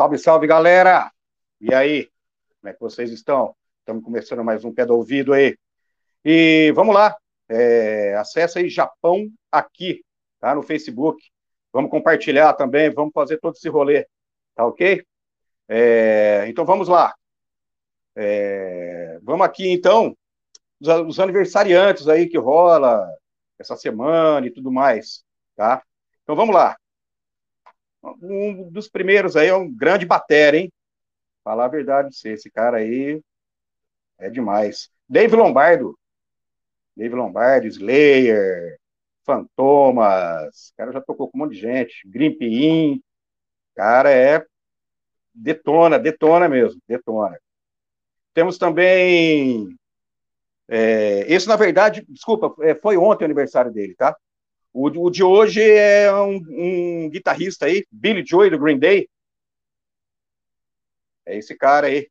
Salve, salve, galera! E aí, como é que vocês estão? Estamos começando mais um pé do ouvido aí. E vamos lá, é, acessa aí Japão aqui, tá? No Facebook. Vamos compartilhar também, vamos fazer todo esse rolê, tá ok? É, então vamos lá. É, vamos aqui então, os, os aniversariantes aí que rola essa semana e tudo mais, tá? Então vamos lá. Um dos primeiros aí é um grande batera, hein? Falar a verdade você, esse cara aí é demais. Dave Lombardo. Dave Lombardo, Slayer, Fantomas. O cara já tocou com um monte de gente. Grimp In. Cara, é. Detona, detona mesmo, detona. Temos também. É, esse, na verdade, desculpa, é, foi ontem o aniversário dele, tá? O, o de hoje é um, um, guitarrista aí, Billy Joy, do Green Day. É esse cara aí.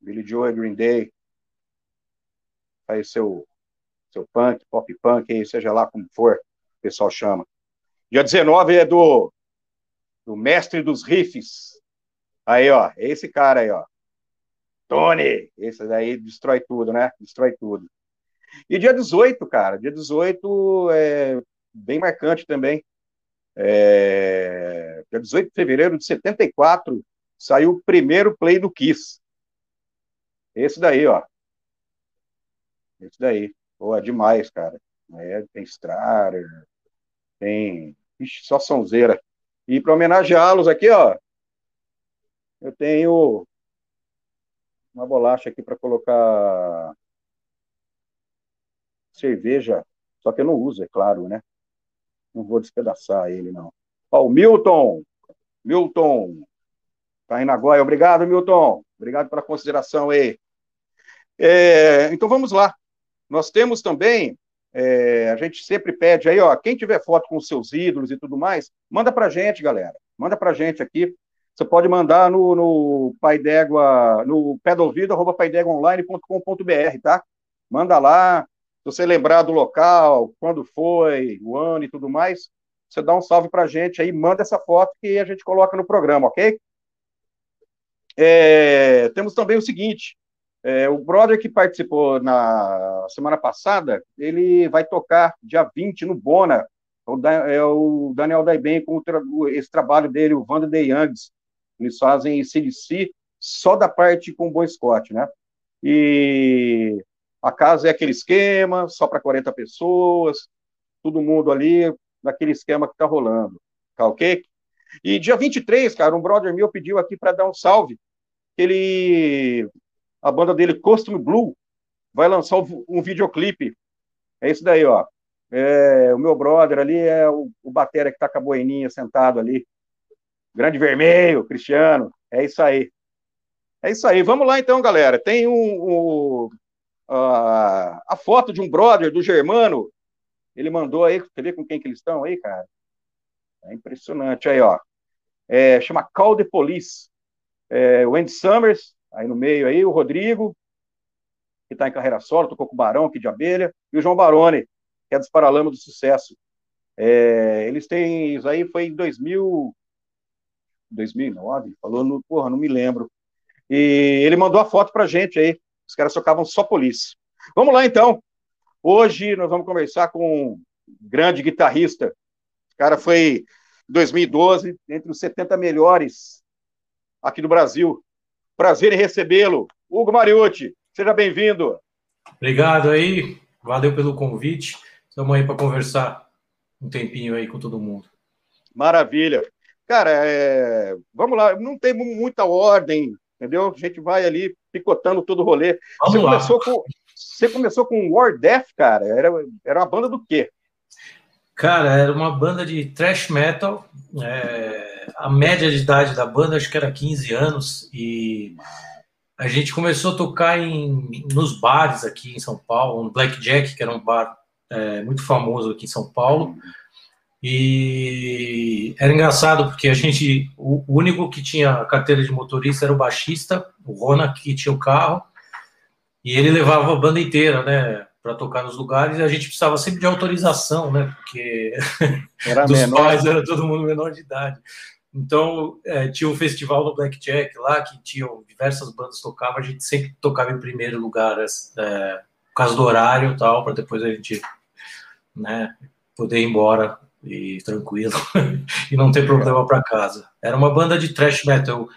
Billy Joy, Green Day. Faz seu, seu punk, pop punk, aí, seja lá como for, o pessoal chama. Dia 19 é do, do mestre dos riffs. Aí, ó, é esse cara aí, ó. Tony! Esse daí destrói tudo, né? Destrói tudo. E dia 18, cara, dia 18 é bem marcante também. É, dia 18 de fevereiro de 74, saiu o primeiro play do Kiss. Esse daí, ó. Esse daí. Pô, é demais, cara. É, tem Strater, tem. Ixi, só sonzeira. E para homenageá-los aqui, ó, eu tenho uma bolacha aqui para colocar cerveja, só que eu não uso, é claro, né? Não vou despedaçar ele, não. Ó, o Milton. Milton. Tá na Goia. Obrigado, Milton. Obrigado pela consideração aí. É, então vamos lá. Nós temos também, é, a gente sempre pede aí, ó, quem tiver foto com seus ídolos e tudo mais, manda pra gente, galera. Manda pra gente aqui. Você pode mandar no, no Pai d'Égua, no pé do ouvido, arroba paideguaonline.com.br, tá? Manda lá, você lembrar do local, quando foi, o ano e tudo mais, você dá um salve para a gente aí, manda essa foto que a gente coloca no programa, ok? É, temos também o seguinte, é, o brother que participou na semana passada, ele vai tocar dia 20 no Bona, é o Daniel Daiben com esse trabalho dele, o Wanda The Youngs, eles fazem CDC só da parte com o Boy Scott, né? E a casa é aquele esquema, só para 40 pessoas, todo mundo ali naquele esquema que está rolando, tá ok? E dia 23, cara, um brother meu pediu aqui para dar um salve, ele, a banda dele, Costume Blue, vai lançar um videoclipe, é isso daí, ó, é, o meu brother ali é o, o batera que tá com a boininha sentado ali, grande vermelho, Cristiano, é isso aí. É isso aí, vamos lá então, galera. Tem um, um Uh, a foto de um brother do Germano, ele mandou aí, você vê com quem que eles estão aí, cara? É impressionante aí, ó. É, chama Call the Police. É, o Andy Summers, aí no meio aí, o Rodrigo, que está em carreira solo, tocou com o Barão aqui de Abelha, e o João Baroni, que é dos Paralamas do Sucesso. É, eles têm, isso aí foi em 2000, 2009, falou no, porra, não me lembro. E ele mandou a foto pra gente aí, os caras tocavam só polícia. Vamos lá, então. Hoje nós vamos conversar com um grande guitarrista. O cara foi, em 2012, entre os 70 melhores aqui do Brasil. Prazer em recebê-lo. Hugo Mariucci, seja bem-vindo. Obrigado aí, valeu pelo convite. Estamos aí para conversar um tempinho aí com todo mundo. Maravilha. Cara, é... vamos lá, não tem muita ordem, entendeu? A gente vai ali picotando todo o rolê. você começou, com, você começou com War Death, cara? Era, era uma banda do quê? Cara, era uma banda de thrash metal. É, a média de idade da banda acho que era 15 anos e a gente começou a tocar em, nos bares aqui em São Paulo, no Blackjack, que era um bar é, muito famoso aqui em São Paulo. E era engraçado porque a gente, o único que tinha carteira de motorista era o baixista, o Rona, que tinha o carro, e ele levava a banda inteira, né, para tocar nos lugares, e a gente precisava sempre de autorização, né, porque era dos menor. pais era todo mundo menor de idade. Então, é, tinha um festival no Blackjack lá, que tinham diversas bandas tocavam, a gente sempre tocava em primeiro lugar, é, por causa do horário e tal, para depois a gente né, poder ir embora e tranquilo e não ter problema para casa. Era uma banda de thrash metal. Eu,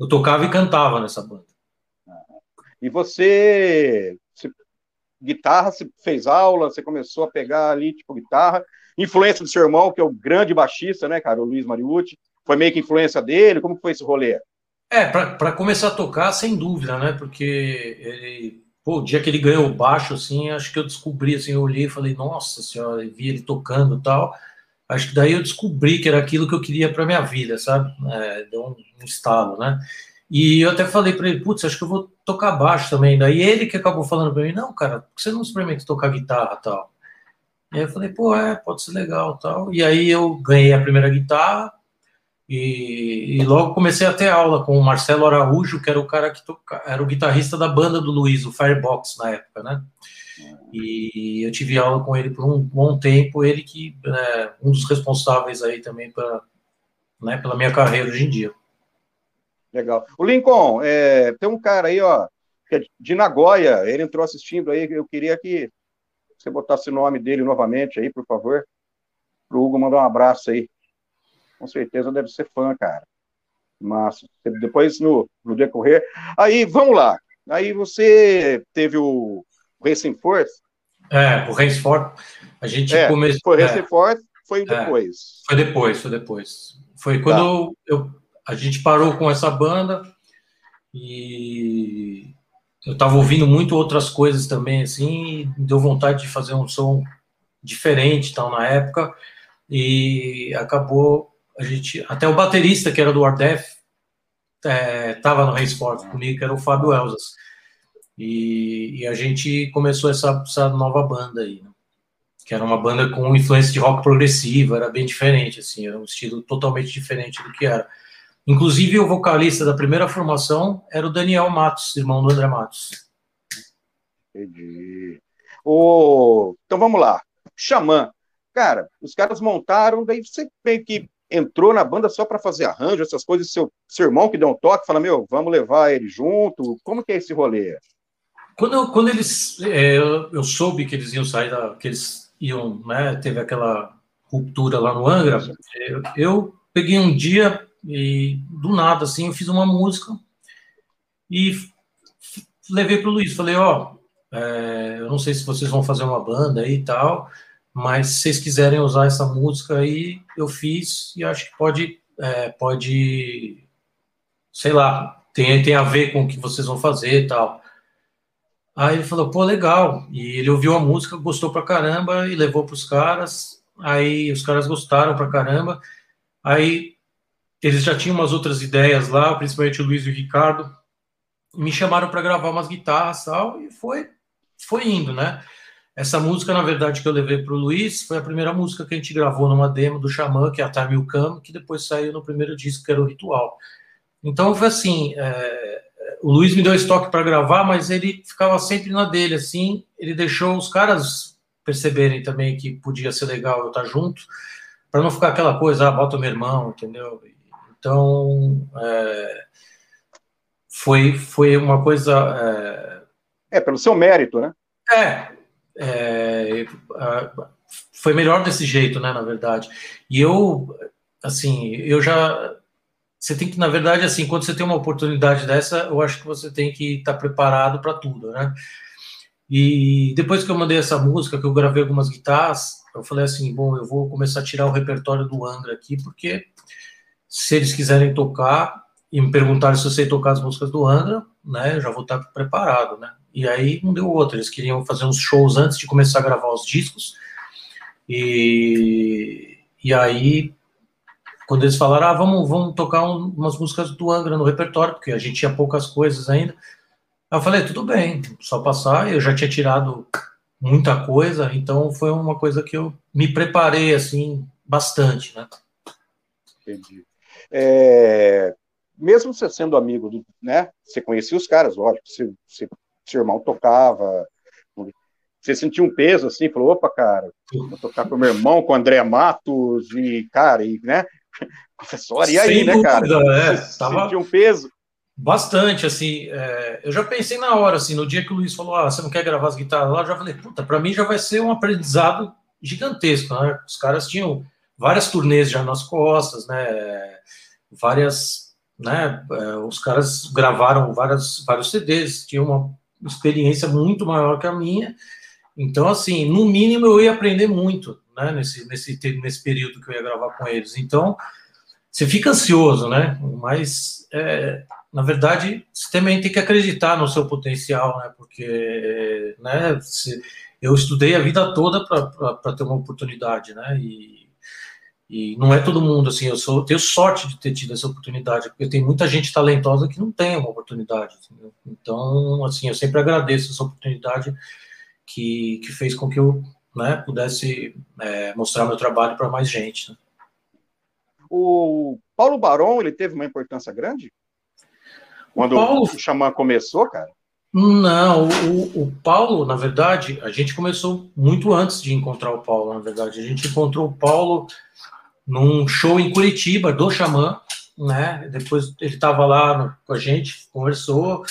eu tocava e cantava nessa banda. E você, você, guitarra, você fez aula, você começou a pegar ali, tipo, guitarra, influência do seu irmão, que é o grande baixista, né, cara, o Luiz Mariucci, foi meio que influência dele? Como foi esse rolê? É, para começar a tocar, sem dúvida, né? Porque ele, pô, o dia que ele ganhou o baixo, assim, acho que eu descobri, assim, eu olhei e falei, nossa senhora, vi ele tocando e tal. Acho que daí eu descobri que era aquilo que eu queria para minha vida, sabe? É, deu um, um estalo, né? E eu até falei para ele, putz, acho que eu vou tocar baixo também. Daí ele que acabou falando para mim, não, cara, por que você não experimenta tocar guitarra tal? E aí eu falei, pô, é, pode ser legal tal. E aí eu ganhei a primeira guitarra, e, e, logo comecei a ter aula com o Marcelo Araújo, que era o cara que toca, era o guitarrista da banda do Luiz, o Firebox, na época, né? E eu tive aula com ele por um bom tempo, ele que é um dos responsáveis aí também pra, né, pela minha carreira hoje em dia. Legal. O Lincoln, é, tem um cara aí, ó, é de Nagoya, ele entrou assistindo aí, eu queria que você botasse o nome dele novamente aí, por favor, para o Hugo mandar um abraço aí com certeza deve ser fã, cara. Mas depois no, no decorrer. Aí, vamos lá. Aí você teve o Racing Force. É, o Racing Force. A gente é, começou. Foi Racing é, Force, foi é, depois. Foi depois, foi depois. Foi quando tá. eu, a gente parou com essa banda e eu tava ouvindo muito outras coisas também, assim, deu vontade de fazer um som diferente tal na época e acabou a gente, até o baterista que era do Ardef estava é, no Race Force comigo, que era o Fábio Elzas. E, e, a gente começou essa, essa nova banda aí, né? que era uma banda com influência de rock progressivo, era bem diferente, assim, era um estilo totalmente diferente do que era. Inclusive, o vocalista da primeira formação era o Daniel Matos, irmão do André Matos. Entendi. O... Então vamos lá. Xamã. Cara, os caras montaram, daí você meio que entrou na banda só para fazer arranjo, essas coisas, seu, seu irmão que deu um toque, fala, meu, vamos levar ele junto, como que é esse rolê? Quando, quando eles, é, eu soube que eles iam sair, da, que eles iam, né, teve aquela ruptura lá no Angra, eu, eu peguei um dia e do nada, assim, eu fiz uma música e levei para o Luiz, falei, ó, é, eu não sei se vocês vão fazer uma banda aí e tal, mas se vocês quiserem usar essa música aí, eu fiz e acho que pode, é, pode, sei lá, tem, tem a ver com o que vocês vão fazer e tal. Aí ele falou, pô, legal. E ele ouviu a música, gostou pra caramba e levou pros caras. Aí os caras gostaram pra caramba. Aí eles já tinham umas outras ideias lá, principalmente o Luiz e o Ricardo. Me chamaram para gravar umas guitarras tal, e foi, foi indo, né? Essa música, na verdade, que eu levei para o Luiz, foi a primeira música que a gente gravou numa demo do Xamã, que é a Time Will Come, que depois saiu no primeiro disco, que era o Ritual. Então, foi assim, é, o Luiz me deu estoque para gravar, mas ele ficava sempre na dele, assim, ele deixou os caras perceberem também que podia ser legal eu estar junto, para não ficar aquela coisa, ah, bota o meu irmão, entendeu? Então, é, foi, foi uma coisa... É... é, pelo seu mérito, né? É, é, foi melhor desse jeito, né, na verdade. E eu, assim, eu já. Você tem que, na verdade, assim, quando você tem uma oportunidade dessa, eu acho que você tem que estar tá preparado para tudo, né? E depois que eu mandei essa música, que eu gravei algumas guitarras, eu falei assim: bom, eu vou começar a tirar o repertório do Angra aqui, porque se eles quiserem tocar e me perguntarem se eu sei tocar as músicas do Angra, né, eu já vou estar preparado, né? E aí não deu outro. Eles queriam fazer uns shows antes de começar a gravar os discos. E, e aí, quando eles falaram, ah, vamos, vamos tocar um, umas músicas do Angra no repertório, porque a gente tinha poucas coisas ainda. Eu falei, tudo bem, só passar. Eu já tinha tirado muita coisa, então foi uma coisa que eu me preparei, assim, bastante, né? Entendi. É, mesmo você sendo amigo do, né? Você conhecia os caras, lógico, você, você seu irmão tocava. Você sentiu um peso assim, falou, opa, cara, vou tocar com meu irmão, com o André Matos, e, cara, e, né? Professor, e aí, Sem né, dúvida, cara? É, tava... Sentiu um peso? Bastante, assim, é, eu já pensei na hora, assim, no dia que o Luiz falou, ah, você não quer gravar as guitarras lá, eu já falei, puta, para mim já vai ser um aprendizado gigantesco, né? Os caras tinham várias turnês já nas costas, né? Várias, né? É, os caras gravaram várias, vários CDs, tinham uma experiência muito maior que a minha, então, assim, no mínimo eu ia aprender muito, né? Nesse, nesse, nesse período que eu ia gravar com eles. Então, você fica ansioso, né? Mas é, na verdade, você também tem que acreditar no seu potencial, né? Porque né, se, eu estudei a vida toda para ter uma oportunidade, né? E, e não é todo mundo assim. Eu sou, tenho sorte de ter tido essa oportunidade, porque tem muita gente talentosa que não tem uma oportunidade. Entendeu? Então, assim, eu sempre agradeço essa oportunidade que, que fez com que eu né, pudesse é, mostrar meu trabalho para mais gente. Né? O Paulo Barão ele teve uma importância grande? Quando o, Paulo... o Xamã começou, cara? Não, o, o, Paulo, na verdade, a gente começou muito antes de encontrar o Paulo, na verdade. A gente encontrou o Paulo num show em Curitiba, do Xamã, né? Depois ele estava lá no, com a gente, conversou,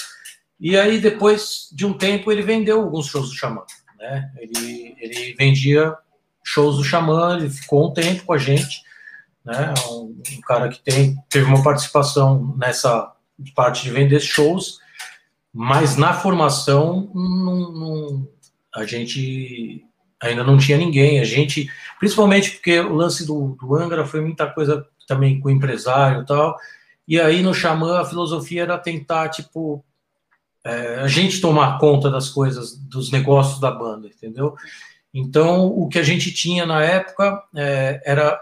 e aí depois de um tempo ele vendeu alguns shows do Xamã, né? Ele, ele vendia shows do Xamã, ele ficou um tempo com a gente, né? Um, um cara que tem, teve uma participação nessa parte de vender shows, mas na formação não, não, a gente ainda não tinha ninguém. A gente, principalmente porque o lance do, do Angra foi muita coisa também com empresário e tal. E aí no Xamã a filosofia era tentar, tipo, é, a gente tomar conta das coisas, dos negócios da banda, entendeu? Então o que a gente tinha na época é, era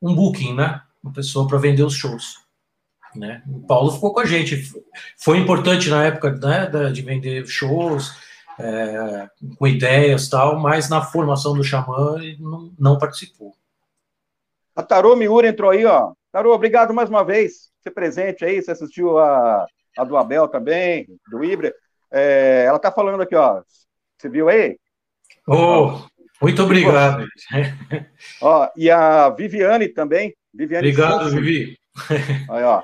um booking, né? Uma pessoa para vender os shows. Né? O Paulo ficou com a gente. Foi importante na época né, de vender shows, é, com ideias tal, mas na formação do Xamã ele não, não participou. A Tarô Miura entrou aí, ó. Tarô, obrigado mais uma vez por ser presente aí. Você assistiu a, a do Abel também, do Ibra. É, ela tá falando aqui, ó. Você viu aí? Oh, muito obrigado. ó, e a Viviane também. Viviane obrigado, Vivi. Aí, ó.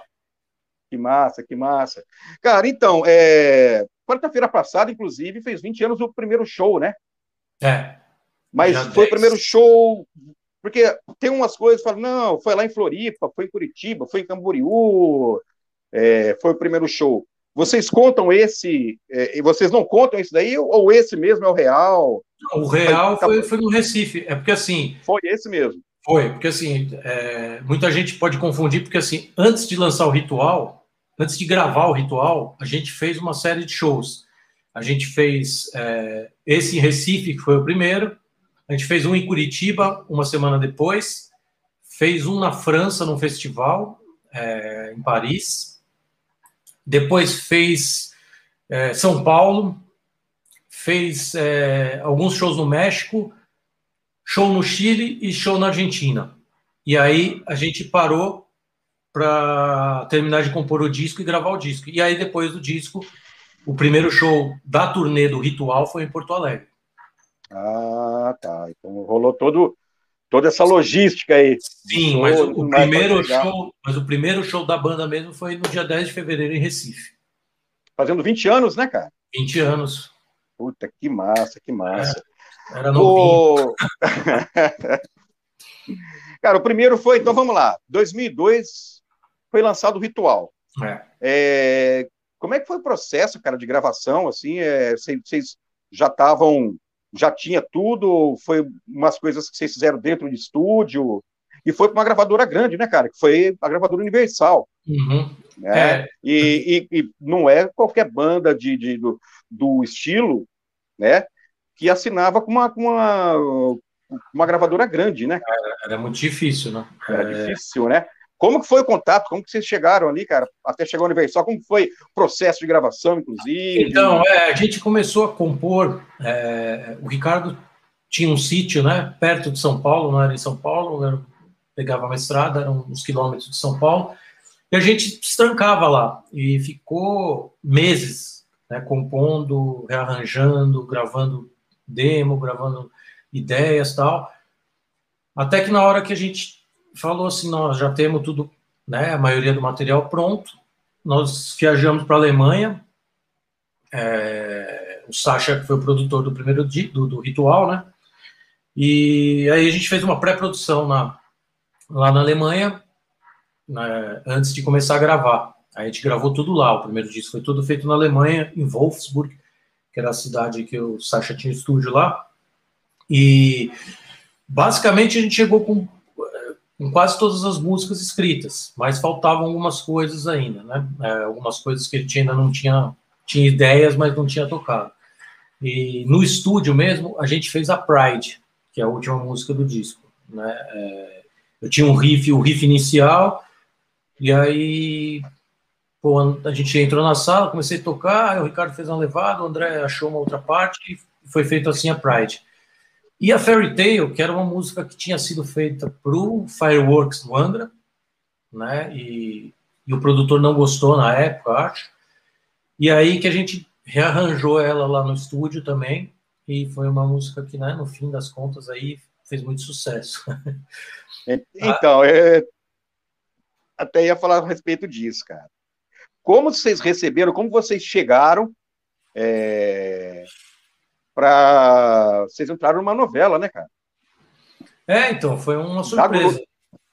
Que massa, que massa. Cara, então, é... quarta-feira passada, inclusive, fez 20 anos o primeiro show, né? É. Mas foi o primeiro show. Porque tem umas coisas, falam, não, foi lá em Floripa, foi em Curitiba, foi em Camboriú, é, foi o primeiro show. Vocês contam esse, é, e vocês não contam isso daí, ou esse mesmo é o real? Não, o real foi, foi no Recife, é porque assim. Foi esse mesmo. Foi, porque assim, é, muita gente pode confundir, porque assim, antes de lançar o ritual, antes de gravar o ritual, a gente fez uma série de shows. A gente fez é, esse em Recife, que foi o primeiro. A gente fez um em Curitiba, uma semana depois. Fez um na França, num festival, é, em Paris. Depois fez é, São Paulo. Fez é, alguns shows no México, show no Chile e show na Argentina. E aí a gente parou para terminar de compor o disco e gravar o disco. E aí, depois do disco, o primeiro show da turnê do Ritual foi em Porto Alegre. Ah, tá. Então rolou todo, toda essa logística aí. Sim, mas o, primeiro show, mas o primeiro show da banda mesmo foi no dia 10 de fevereiro em Recife. Fazendo 20 anos, né, cara? 20 anos. Puta, que massa, que massa. É, era novinho. O... cara, o primeiro foi, então vamos lá, 2002, foi lançado o Ritual. É. É, como é que foi o processo, cara, de gravação? Assim, é, vocês já estavam, já tinha tudo? Foi umas coisas que vocês fizeram dentro de estúdio? E foi para uma gravadora grande, né, cara? Que foi a gravadora Universal. Uhum. Né? É. E, e, e, não é qualquer banda de, de do, do, estilo, né? Que assinava com uma, com uma, uma gravadora grande, né? Era, era muito difícil, né? Era é... difícil, né? Como que foi o contato? Como que vocês chegaram ali, cara, até chegar ao Universal? Como foi o processo de gravação, inclusive? Então, é, a gente começou a compor. É, o Ricardo tinha um sítio, né, perto de São Paulo, não era em São Paulo, era, pegava uma estrada, eram uns quilômetros de São Paulo, e a gente se trancava lá e ficou meses, né, compondo, rearranjando, gravando demo, gravando ideias tal, até que na hora que a gente falou assim: nós já temos tudo, né, a maioria do material pronto. Nós viajamos para a Alemanha. É, o Sacha, que foi o produtor do primeiro do, do Ritual, né? E aí a gente fez uma pré-produção lá na Alemanha, né, antes de começar a gravar. A gente gravou tudo lá, o primeiro disco foi tudo feito na Alemanha, em Wolfsburg, que era a cidade que o Sacha tinha estúdio lá. E basicamente a gente chegou com, com quase todas as músicas escritas, mas faltavam algumas coisas ainda, né? É, algumas coisas que ele tinha, ainda não tinha, tinha ideias, mas não tinha tocado. E no estúdio mesmo, a gente fez a Pride, que é a última música do disco. Né? É, eu tinha um riff, o riff inicial, e aí pô, a gente entrou na sala, comecei a tocar, o Ricardo fez uma levada, o André achou uma outra parte, e foi feito assim a Pride. E a Fairy Tale, que era uma música que tinha sido feita para o Fireworks do Angra, né? E, e, o produtor não gostou na época, acho. E aí que a gente rearranjou ela lá no estúdio também, e foi uma música que, né, no fim das contas, aí fez muito sucesso. Então, é, até ia falar a respeito disso, cara. Como vocês receberam, como vocês chegaram é, para. Vocês entraram numa novela, né, cara? É, então, foi uma surpresa.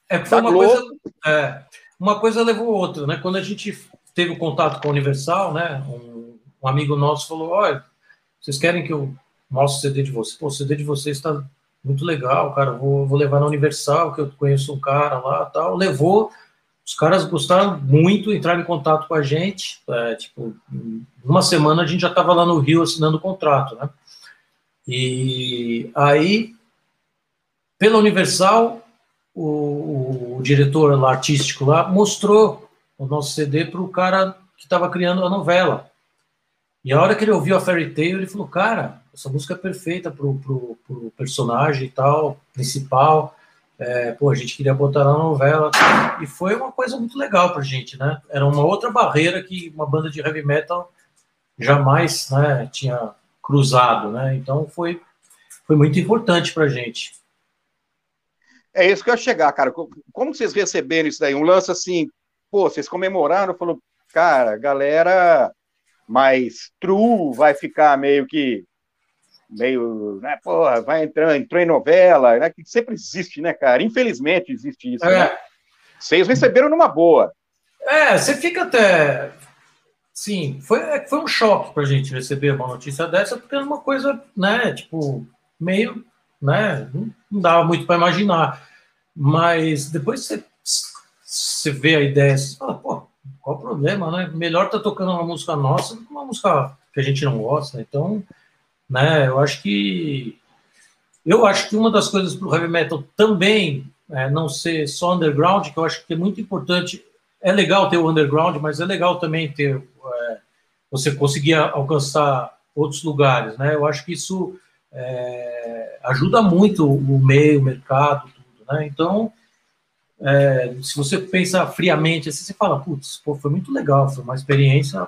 É, foi uma coisa, é, uma coisa levou outra, né? Quando a gente teve o contato com a Universal, né? Um, um amigo nosso falou: olha, vocês querem que eu mostre o CD de vocês? Pô, o CD de vocês está muito legal, cara. Vou, vou levar na Universal, que eu conheço um cara lá tal. Levou, os caras gostaram muito, entraram em contato com a gente. É, tipo, uma semana a gente já estava lá no Rio assinando o contrato, né? E aí, pela Universal, o, o diretor lá, artístico lá mostrou o nosso CD para o cara que estava criando a novela. E a hora que ele ouviu a Fairy Tale, ele falou: Cara, essa música é perfeita pro, pro, pro personagem e tal, principal. É, pô, a gente queria botar na novela. E foi uma coisa muito legal pra gente, né? Era uma outra barreira que uma banda de heavy metal jamais né, tinha cruzado, né? Então foi, foi muito importante pra gente. É isso que eu ia chegar, cara. Como vocês receberam isso daí? Um lance assim, pô, vocês comemoraram, falou, cara, galera mais true vai ficar meio que meio, né, porra, vai entrando, entrou em novela, né, que sempre existe, né, cara? Infelizmente existe isso. É. Né? Vocês receberam numa boa. É, você fica até. Sim, foi, é foi um choque pra gente receber uma notícia dessa, porque era uma coisa, né, tipo, meio, né, não dava muito para imaginar. Mas depois você, você vê a ideia, você fala, pô, qual o problema, né? Melhor tá tocando uma música nossa do que uma música que a gente não gosta. Então, né? Eu acho que eu acho que uma das coisas para o heavy metal também é, não ser só underground, que eu acho que é muito importante. É legal ter o underground, mas é legal também ter é, você conseguir alcançar outros lugares, né? Eu acho que isso é, ajuda muito o meio, o mercado, tudo, né? Então, é, se você pensa friamente, assim, você fala, putz, foi muito legal, foi uma experiência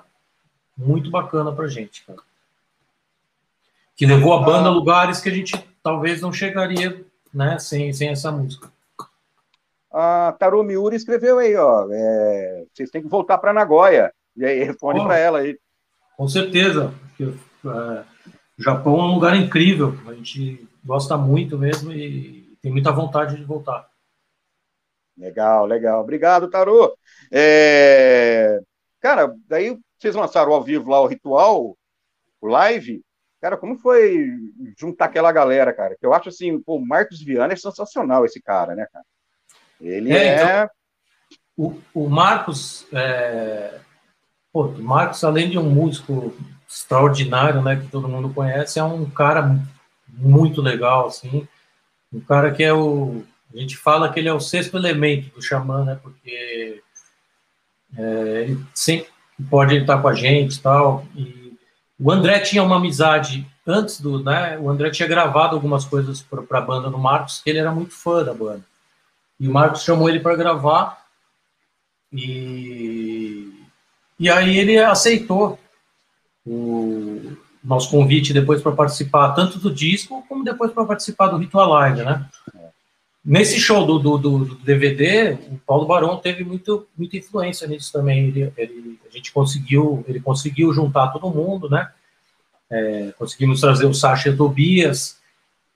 muito bacana para gente, cara que levou a banda a lugares que a gente talvez não chegaria, né, sem, sem essa música. A Taru Miura escreveu aí, ó, é, vocês têm que voltar para Nagoya. E aí responde oh, para ela aí. Com certeza. Porque, é, o Japão é um lugar incrível. A gente gosta muito mesmo e tem muita vontade de voltar. Legal, legal. Obrigado, Taru. É... Cara, daí vocês lançaram ao vivo lá o ritual, o live. Cara, como foi juntar aquela galera, cara? Que eu acho assim, pô, o Marcos Viana é sensacional esse cara, né, cara? Ele é. é... Então, o, o Marcos, é... Pô, o Marcos, além de um músico extraordinário, né, que todo mundo conhece, é um cara muito legal, assim. Um cara que é o. A gente fala que ele é o sexto elemento do xamã, né? Porque é, ele sempre pode estar com a gente e tal. E o André tinha uma amizade antes do, né? O André tinha gravado algumas coisas para a banda do Marcos, que ele era muito fã da banda. E o Marcos chamou ele para gravar e e aí ele aceitou o nosso convite depois para participar tanto do disco como depois para participar do Ritual Live, né? nesse show do, do, do, DVD, o Paulo Barão teve muito, muita influência nisso também. Ele, ele, a gente conseguiu, ele conseguiu juntar todo mundo, né? É, conseguimos trazer o Sasha Tobias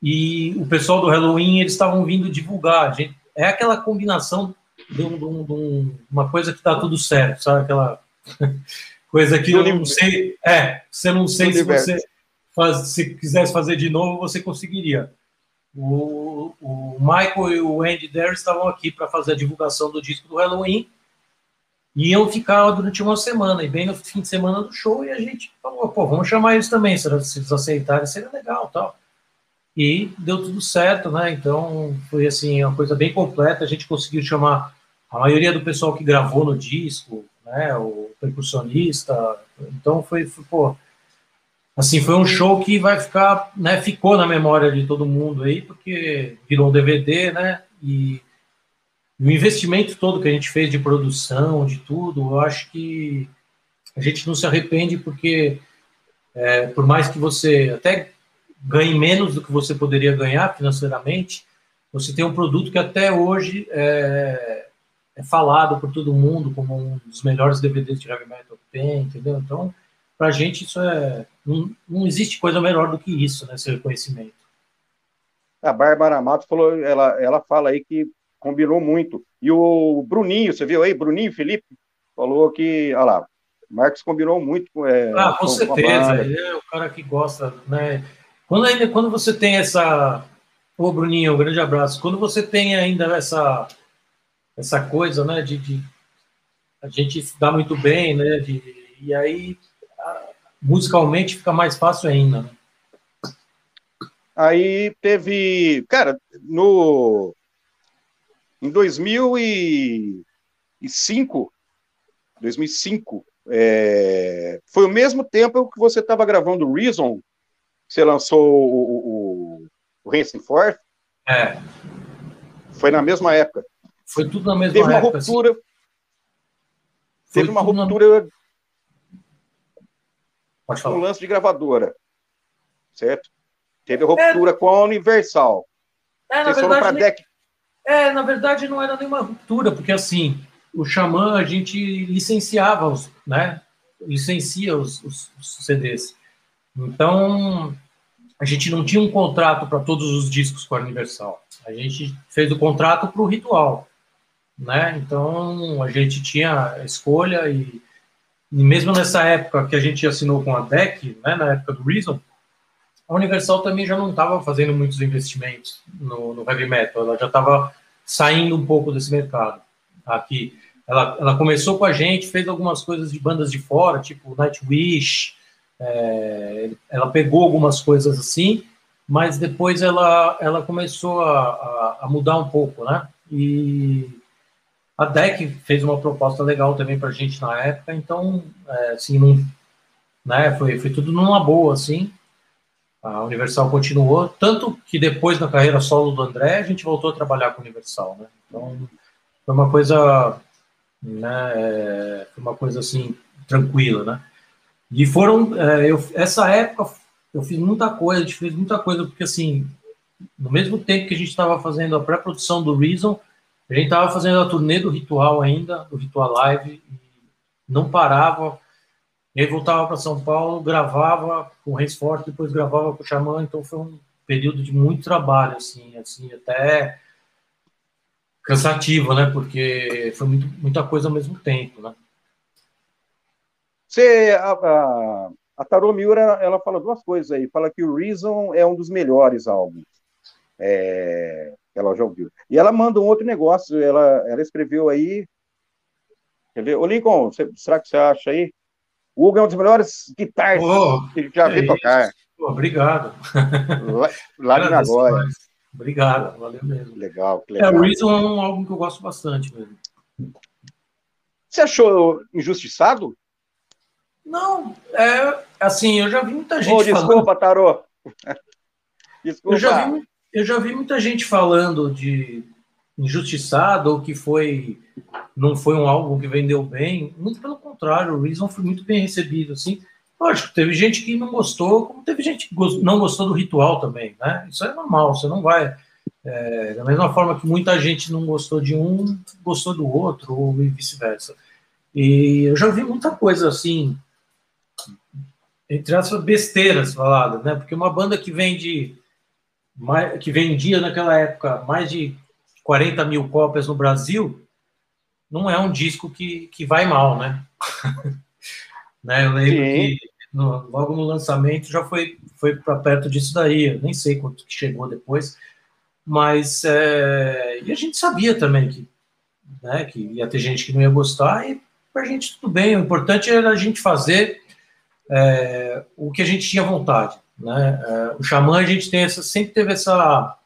e o pessoal do Halloween eles estavam vindo divulgar. Gente, é aquela combinação de, um, de, um, de, uma coisa que está tudo certo, sabe? Aquela coisa que eu não sei. É, você não sei se você faz, se quisesse fazer de novo, você conseguiria. O, o Michael e o Andy Dare estavam aqui para fazer a divulgação do disco do Halloween e iam ficar durante uma semana, e bem no fim de semana do show, e a gente falou, pô, vamos chamar eles também, se eles aceitarem, seria legal tal. E deu tudo certo, né? Então foi assim, uma coisa bem completa. A gente conseguiu chamar a maioria do pessoal que gravou no disco, né? O percussionista. Então foi, foi pô, assim, foi um show que vai ficar, né? Ficou na memória de todo mundo aí, porque virou um DVD, né? E o investimento todo que a gente fez de produção, de tudo, eu acho que a gente não se arrepende porque, é, por mais que você até ganhe menos do que você poderia ganhar financeiramente, você tem um produto que até hoje é, é falado por todo mundo como um dos melhores DVDs de heavy metal que tem, entendeu? Então, para a gente isso é não, não existe coisa melhor do que isso, né, esse reconhecimento. A Bárbara Matos falou, ela, ela fala aí que combinou muito. E o Bruninho, você viu aí, Bruninho Felipe, falou que, olha lá, Marcos combinou muito com. É, ah, com, com certeza, ele é o cara que gosta, né? Quando, ainda, quando você tem essa. Ô, Bruninho, um grande abraço. Quando você tem ainda essa, essa coisa, né, de, de a gente dá muito bem, né, de, e aí musicalmente fica mais fácil ainda, né? Aí teve, cara, no em 2005, 2005, é, foi o mesmo tempo que você estava gravando Reason, você lançou o, o, o Racing Forth. É. Foi na mesma época. Foi tudo na mesma teve época. Uma ruptura, assim. Teve uma ruptura. Na... Um lance de gravadora. Certo? Teve ruptura é. com a Universal. É, Vocês verdade, foram para deck é, na verdade não era nenhuma ruptura, porque assim, o Xamã a gente licenciava os, né? Licencia os, os, os CDs. Então, a gente não tinha um contrato para todos os discos com a Universal. A gente fez o contrato para o Ritual, né? Então, a gente tinha escolha e, e, mesmo nessa época que a gente assinou com a DEC, né, na época do Reason, a Universal também já não estava fazendo muitos investimentos no, no, heavy metal, ela já estava saindo um pouco desse mercado. Aqui, ela, ela começou com a gente, fez algumas coisas de bandas de fora, tipo Nightwish, é, ela pegou algumas coisas assim, mas depois ela, ela começou a, a, a mudar um pouco, né? E a DEC fez uma proposta legal também para a gente na época, então, é, assim, não, né, foi, foi tudo numa boa, assim, a Universal continuou, tanto que depois na carreira solo do André, a gente voltou a trabalhar com a Universal, né? Então, foi uma coisa, né, é, foi uma coisa assim, tranquila, né? E foram, é, eu, essa época, eu fiz muita coisa, a gente fez muita coisa, porque assim, no mesmo tempo que a gente estava fazendo a pré-produção do Reason, a gente estava fazendo a turnê do Ritual ainda, do Ritual Live, não parava, e aí voltava para São Paulo, gravava com o Reis Forte, depois gravava com o Xamã, então foi um período de muito trabalho, assim, assim até cansativo, né? Porque foi muito, muita coisa ao mesmo tempo, né? Você, a, a, a Tarô Miura, ela fala duas coisas aí. Fala que o Reason é um dos melhores álbuns. É, ela já ouviu. E ela manda um outro negócio. Ela, ela escreveu aí. Quer ver? Ô, Lincoln, você, será que você acha aí? O Hugo é um dos melhores guitarras oh, que já vi tocar. Oh, obrigado. Lá, lá de Nagoya. Obrigado, valeu mesmo. Legal, que legal. É, o Reason é um álbum que eu gosto bastante mesmo. Você achou injustiçado? Não, é assim, eu já vi muita gente oh, desculpa, falando... Tarô. desculpa. Eu já, vi, eu já vi muita gente falando de injustiçado ou que foi não foi um álbum que vendeu bem, muito pelo contrário, o Reason foi muito bem recebido, assim. Lógico, teve gente que não gostou, como teve gente que não gostou do ritual também, né? Isso é normal, você não vai. É, da mesma forma que muita gente não gostou de um, gostou do outro, ou vice-versa. E eu já vi muita coisa assim, entre as besteiras faladas, né? Porque uma banda que vende, que vendia naquela época mais de 40 mil cópias no Brasil, não é um disco que, que vai mal, né? né? Eu lembro Sim. que no, logo no lançamento já foi, foi para perto disso daí, eu nem sei quanto que chegou depois, mas é, e a gente sabia também que, né, que ia ter gente que não ia gostar, e para a gente tudo bem, o importante era a gente fazer é, o que a gente tinha vontade. Né? É, o Xamã, a gente tem essa, sempre teve essa,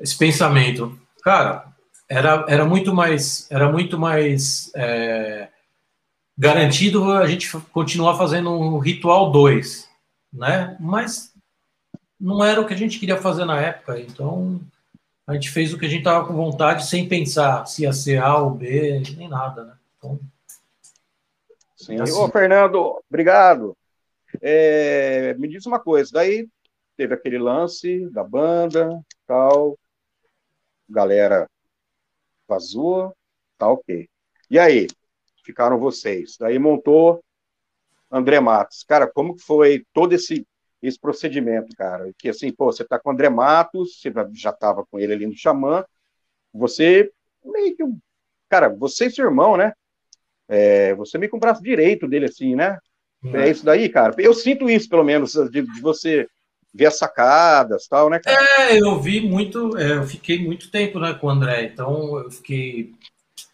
esse pensamento, cara, era, era muito mais, era muito mais é, garantido a gente continuar fazendo um ritual 2, né? Mas não era o que a gente queria fazer na época, então a gente fez o que a gente estava com vontade, sem pensar se ia ser A ou B, nem nada, né? Então, Sim. Assim. Ô, Fernando, obrigado. É, me diz uma coisa, daí teve aquele lance da banda, tal, galera vazou, tá ok. E aí, ficaram vocês. Daí montou André Matos. Cara, como foi todo esse esse procedimento, cara? Que assim, pô, você tá com o André Matos, você já tava com ele ali no Xamã, você meio que cara, você e seu irmão, né? É, você meio com o braço direito dele, assim, né? Hum. É isso daí, cara. Eu sinto isso, pelo menos, de, de você ver as sacadas tal, né, cara? É, eu vi muito, é, eu fiquei muito tempo né, com o André, então eu fiquei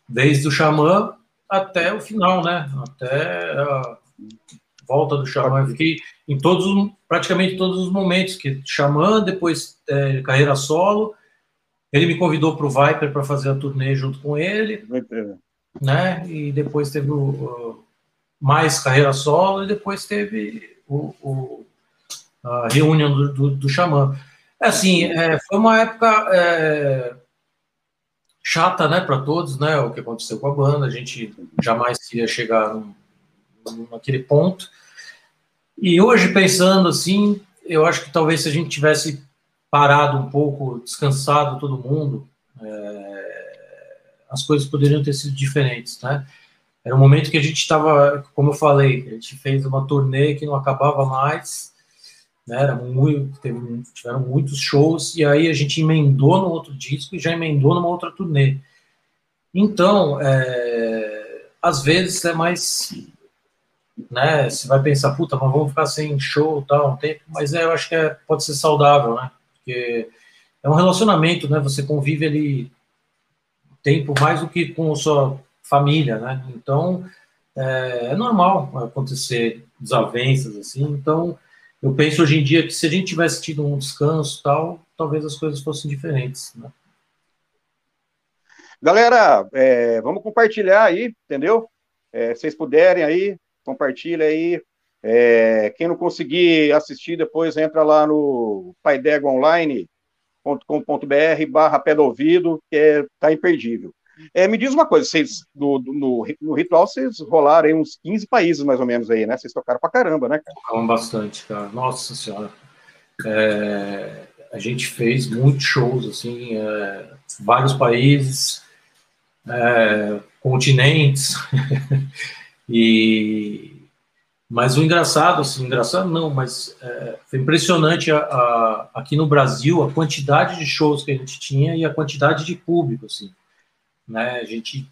desde o Xamã até o final, né? Até a volta do Xamã. Eu fiquei em todos, praticamente todos os momentos, que Xamã, depois é, carreira solo. Ele me convidou para o Viper para fazer a turnê junto com ele, né? E depois teve o, o, mais carreira solo e depois teve o, o a reunião do, do, do Xamã. É assim, é, foi uma época é, chata, né, para todos, né, o que aconteceu com a banda. A gente jamais ia chegar num, naquele ponto. E hoje, pensando assim, eu acho que talvez se a gente tivesse parado um pouco, descansado todo mundo, é, as coisas poderiam ter sido diferentes, né? Era um momento que a gente estava, como eu falei, a gente fez uma turnê que não acabava mais, né? Era muito, teve, tiveram muitos shows, e aí a gente emendou no outro disco e já emendou numa outra turnê. Então, é, às vezes é mais né? Você vai pensar, puta, mas vamos ficar sem show tal um tempo, mas é, eu acho que é, pode ser saudável, né? Porque é um relacionamento, né? Você convive ali tempo mais do que com sua família, né? Então é, é normal acontecer desavenças assim. Então eu penso hoje em dia que se a gente tivesse tido um descanso tal, talvez as coisas fossem diferentes, né? Galera, é, vamos compartilhar aí, entendeu? É, vocês puderem aí, compartilha aí. É, quem não conseguir assistir, depois entra lá no paidegoonline.com.br barra pé do ouvido, que é, tá imperdível. É, me diz uma coisa, vocês do, no, no ritual vocês rolaram aí uns 15 países mais ou menos aí, né? Vocês tocaram pra caramba, né? Tocaram bastante, cara. Nossa senhora. É, a gente fez muitos shows, assim, é, vários países, é, continentes. E, mas o engraçado, assim, engraçado não, mas é, foi impressionante a, a, aqui no Brasil a quantidade de shows que a gente tinha e a quantidade de público, assim, né? A gente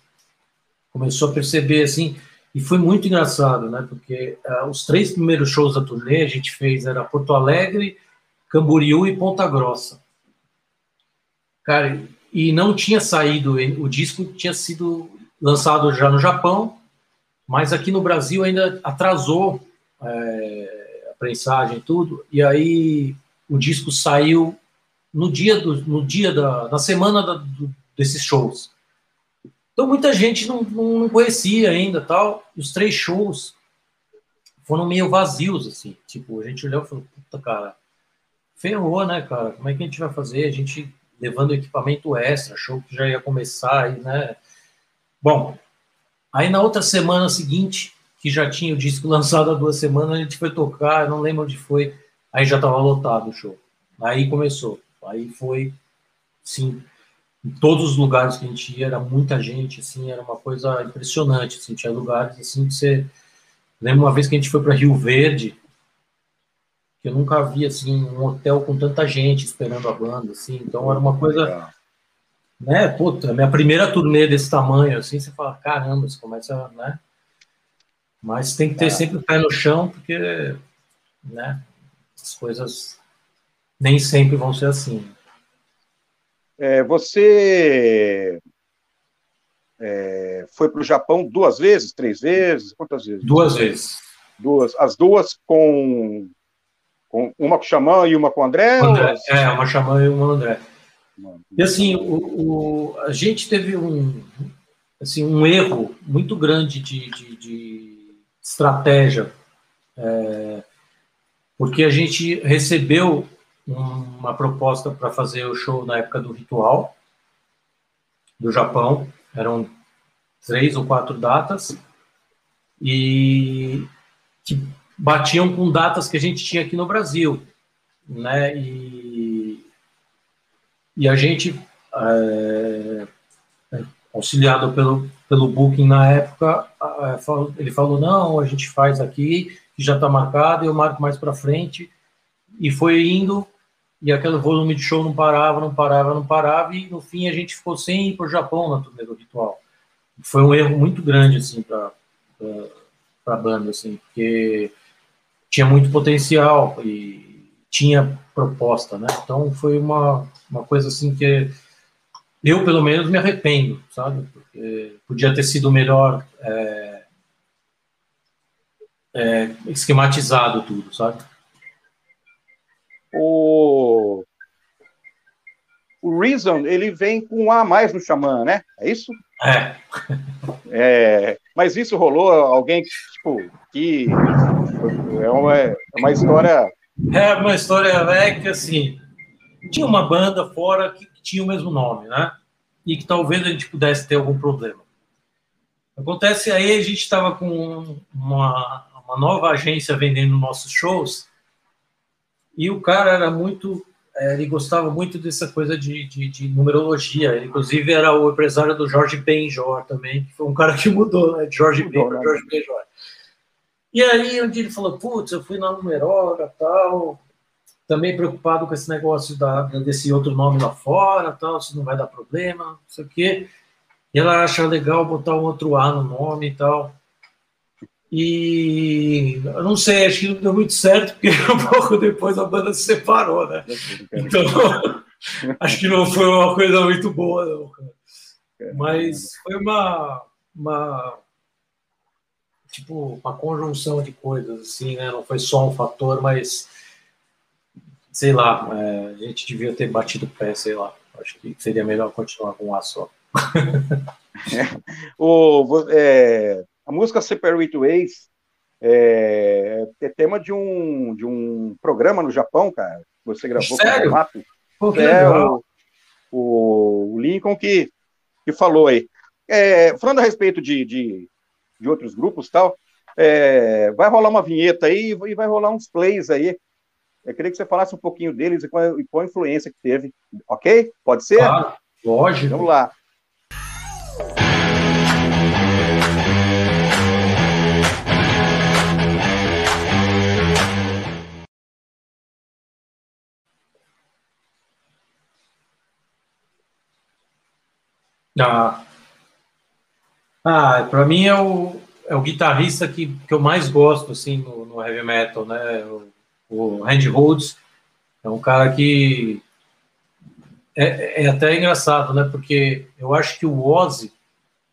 começou a perceber, assim, e foi muito engraçado, né? Porque uh, os três primeiros shows da turnê a gente fez era Porto Alegre, Camboriú e Ponta Grossa. Cara, e não tinha saído, o disco tinha sido lançado já no Japão, mas aqui no Brasil ainda atrasou é, a prensagem e tudo, e aí o disco saiu no dia, do, no dia da na semana da, do, desses shows. Então muita gente não, não, conhecia ainda tal. Os três shows foram meio vazios, assim. Tipo, a gente olhou e falou, puta, cara, ferrou, né, cara? Como é que a gente vai fazer? A gente levando equipamento extra, show que já ia começar, aí, né? Bom, Aí na outra semana seguinte, que já tinha o disco lançado há duas semanas, a gente foi tocar, não lembro onde foi, aí já estava lotado o show. Aí começou. Aí foi, sim, em todos os lugares que a gente ia, era muita gente, assim, era uma coisa impressionante, assim, tinha lugares, assim, que você... Lembro uma vez que a gente foi para Rio Verde, que eu nunca vi, assim, um hotel com tanta gente esperando a banda, assim, então era uma coisa... Né, puta, minha primeira turnê desse tamanho, assim, você fala, caramba, você começa, né? Mas tem que ter é. sempre o pé no chão, porque, né, as coisas nem sempre vão ser assim. É, você é, foi para o Japão duas vezes, três vezes? Quantas vezes? Duas vezes. Duas. As duas com, com uma com o Xamã e uma com o André? André ou... É, uma Xamã e uma André. E assim, o, o, a gente teve um, assim, um erro muito grande de, de, de estratégia, é, porque a gente recebeu uma proposta para fazer o show na época do Ritual, do Japão. Eram três ou quatro datas, e que batiam com datas que a gente tinha aqui no Brasil. Né? E, e a gente, é, auxiliado pelo, pelo Booking na época, ele falou: não, a gente faz aqui, que já está marcado, eu marco mais para frente. E foi indo, e aquele volume de show não parava, não parava, não parava, e no fim a gente ficou sem ir para o Japão na turnê do Ritual. Foi um erro muito grande, assim, para a banda, assim, porque tinha muito potencial e tinha proposta, né? Então foi uma, uma coisa, assim, que eu, pelo menos, me arrependo, sabe? Porque podia ter sido melhor é, é, esquematizado tudo, sabe? O, o Reason, ele vem com um A mais no Xamã, né? É isso? É. é. Mas isso rolou? Alguém, tipo, que é uma, é uma história... É uma história é que, assim, tinha uma banda fora que, tinha o mesmo nome, né? E que talvez a gente pudesse ter algum problema. Acontece aí, a gente estava com uma, uma nova agência vendendo nossos shows e o cara era muito. É, ele gostava muito dessa coisa de, de, de, numerologia. Ele, inclusive, era o empresário do Jorge Benjor também, que foi um cara que mudou, né? Jorge Ben, né? Jorge Benjor. E aí, um dia ele falou: Putz, eu fui na numeróloga tal, também preocupado com esse negócio da, desse outro nome lá fora, tal, se não vai dar problema, não sei o quê. E ela acha legal botar um outro A no nome e tal. E eu não sei, acho que não deu muito certo, porque um pouco depois a banda se separou, né? Então, acho que não foi uma coisa muito boa, não. Mas foi uma, uma tipo uma conjunção de coisas, assim, né? Não foi só um fator, mas sei lá, é, a gente devia ter batido o pé, sei lá. Acho que seria melhor continuar com um A só. é, o, é, a música Separate Ways é, é tema de um, de um programa no Japão, cara. Você gravou Sério? com o é, o, o, Lincoln que, que falou aí. É, falando a respeito de, de, de outros grupos tal, é, vai rolar uma vinheta aí e vai rolar uns plays aí. Eu queria que você falasse um pouquinho deles e qual, e qual a influência que teve, ok? Pode ser? Claro, lógico. Vamos lá. Ah, ah para mim é o, é o guitarrista que, que eu mais gosto assim no, no heavy metal, né? O, o Randy Rhodes é um cara que é, é, até engraçado, né? Porque eu acho que o Ozzy